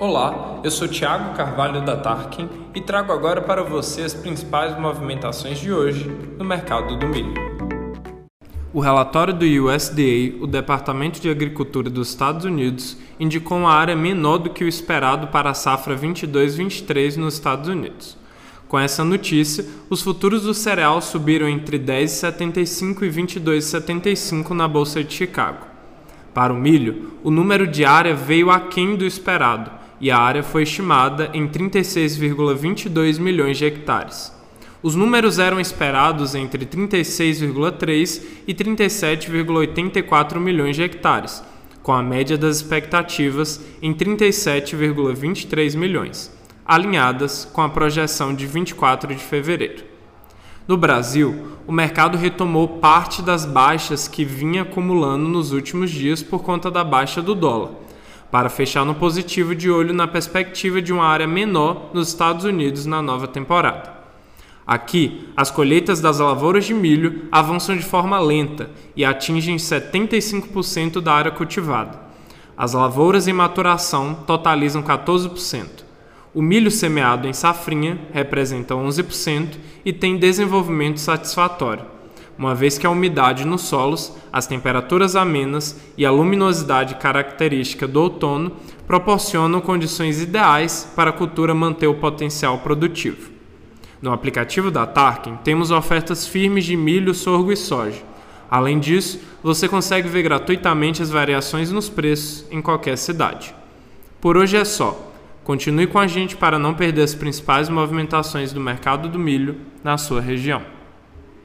Olá, eu sou Thiago Carvalho da Tarkin e trago agora para você as principais movimentações de hoje no mercado do milho. O relatório do USDA, o Departamento de Agricultura dos Estados Unidos, indicou uma área menor do que o esperado para a safra 22-23 nos Estados Unidos. Com essa notícia, os futuros do cereal subiram entre 10,75 e 22,75 na Bolsa de Chicago. Para o milho, o número de área veio aquém do esperado, e a área foi estimada em 36,22 milhões de hectares. Os números eram esperados entre 36,3 e 37,84 milhões de hectares, com a média das expectativas em 37,23 milhões, alinhadas com a projeção de 24 de fevereiro. No Brasil, o mercado retomou parte das baixas que vinha acumulando nos últimos dias por conta da baixa do dólar para fechar no positivo de olho na perspectiva de uma área menor nos Estados Unidos na nova temporada. Aqui, as colheitas das lavouras de milho avançam de forma lenta e atingem 75% da área cultivada. As lavouras em maturação totalizam 14%. O milho semeado em safrinha representa 11% e tem desenvolvimento satisfatório uma vez que a umidade nos solos, as temperaturas amenas e a luminosidade característica do outono proporcionam condições ideais para a cultura manter o potencial produtivo. No aplicativo da Tarkin, temos ofertas firmes de milho, sorgo e soja. Além disso, você consegue ver gratuitamente as variações nos preços em qualquer cidade. Por hoje é só. Continue com a gente para não perder as principais movimentações do mercado do milho na sua região.